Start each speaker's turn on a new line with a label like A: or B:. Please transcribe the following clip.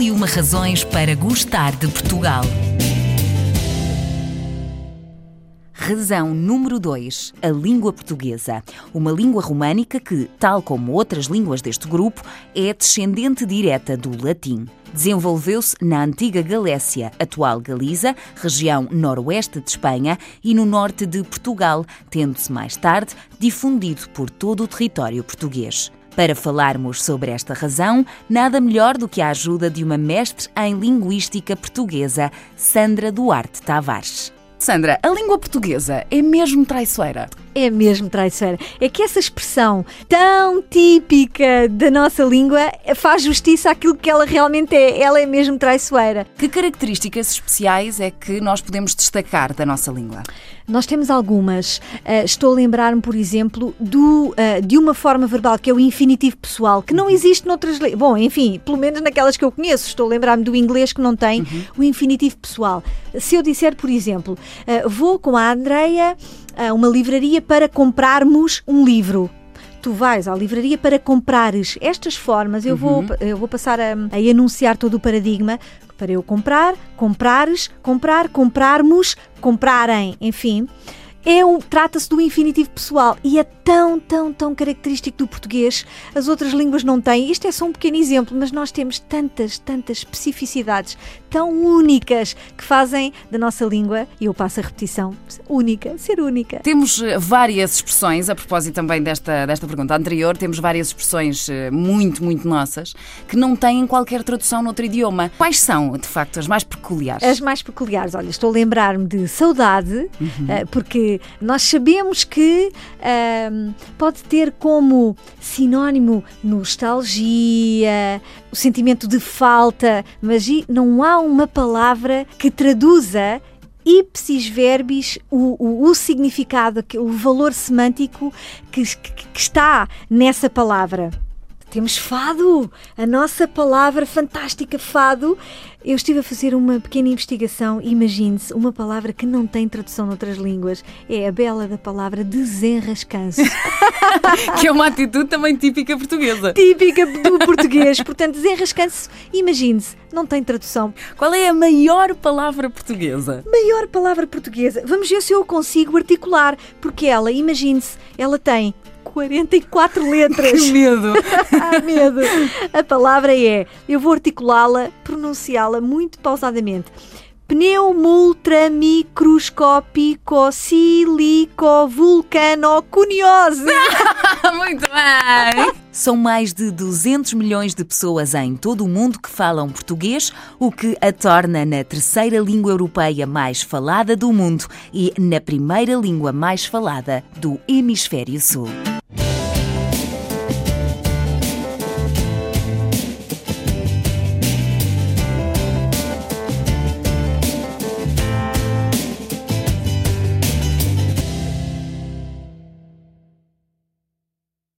A: E uma razões para gostar de Portugal. Razão número 2. A língua portuguesa. Uma língua românica que, tal como outras línguas deste grupo, é descendente direta do latim. Desenvolveu-se na antiga Galécia, atual Galiza, região noroeste de Espanha e no norte de Portugal, tendo-se mais tarde difundido por todo o território português. Para falarmos sobre esta razão, nada melhor do que a ajuda de uma mestre em linguística portuguesa, Sandra Duarte Tavares.
B: Sandra, a língua portuguesa é mesmo traiçoeira?
C: É mesmo traiçoeira. É que essa expressão tão típica da nossa língua faz justiça àquilo que ela realmente é. Ela é mesmo traiçoeira.
B: Que características especiais é que nós podemos destacar da nossa língua?
C: Nós temos algumas. Uh, estou a lembrar-me, por exemplo, do, uh, de uma forma verbal que é o infinitivo pessoal, que não existe noutras línguas. Bom, enfim, pelo menos naquelas que eu conheço. Estou a lembrar-me do inglês que não tem uhum. o infinitivo pessoal. Se eu disser, por exemplo, uh, vou com a Andreia a uma livraria para comprarmos um livro tu vais à livraria para comprares estas formas, eu, vou, uhum. eu vou passar a, a enunciar todo o paradigma para eu comprar, comprares, comprar, comprarmos, comprarem, enfim. É um, trata-se do infinitivo pessoal e é tão, tão, tão característico do português. As outras línguas não têm. Isto é só um pequeno exemplo, mas nós temos tantas, tantas especificidades tão únicas que fazem da nossa língua, e eu passo a repetição, única, ser única.
B: Temos eh, várias expressões, a propósito também desta, desta pergunta anterior, temos várias expressões eh, muito, muito nossas que não têm qualquer tradução noutro idioma. Quais são, de facto, as mais peculiares?
C: As mais peculiares, olha, estou a lembrar-me de saudade, uhum. Eh, nós sabemos que pode ter como sinónimo nostalgia, o sentimento de falta, mas não há uma palavra que traduza ipsis verbis, o, o, o, significado, o valor semântico que, que, que está nessa palavra. Temos fado, a nossa palavra fantástica fado eu estive a fazer uma pequena investigação. Imagine-se uma palavra que não tem tradução noutras línguas. É a bela da palavra desenrascanço.
B: que é uma atitude também típica portuguesa.
C: Típica do português. Portanto, desenrascanço, imagine-se, não tem tradução.
B: Qual é a maior palavra portuguesa?
C: Maior palavra portuguesa. Vamos ver se eu consigo articular. Porque ela, imagine-se, ela tem 44 letras.
B: Que medo!
C: ah, medo! A palavra é, eu vou articulá-la, pronunciá-la muito pausadamente. Pneumultramicroscópico silico vulcano cuniose.
B: Muito bem!
A: São mais de 200 milhões de pessoas em todo o mundo que falam português, o que a torna na terceira língua europeia mais falada do mundo e na primeira língua mais falada do Hemisfério Sul.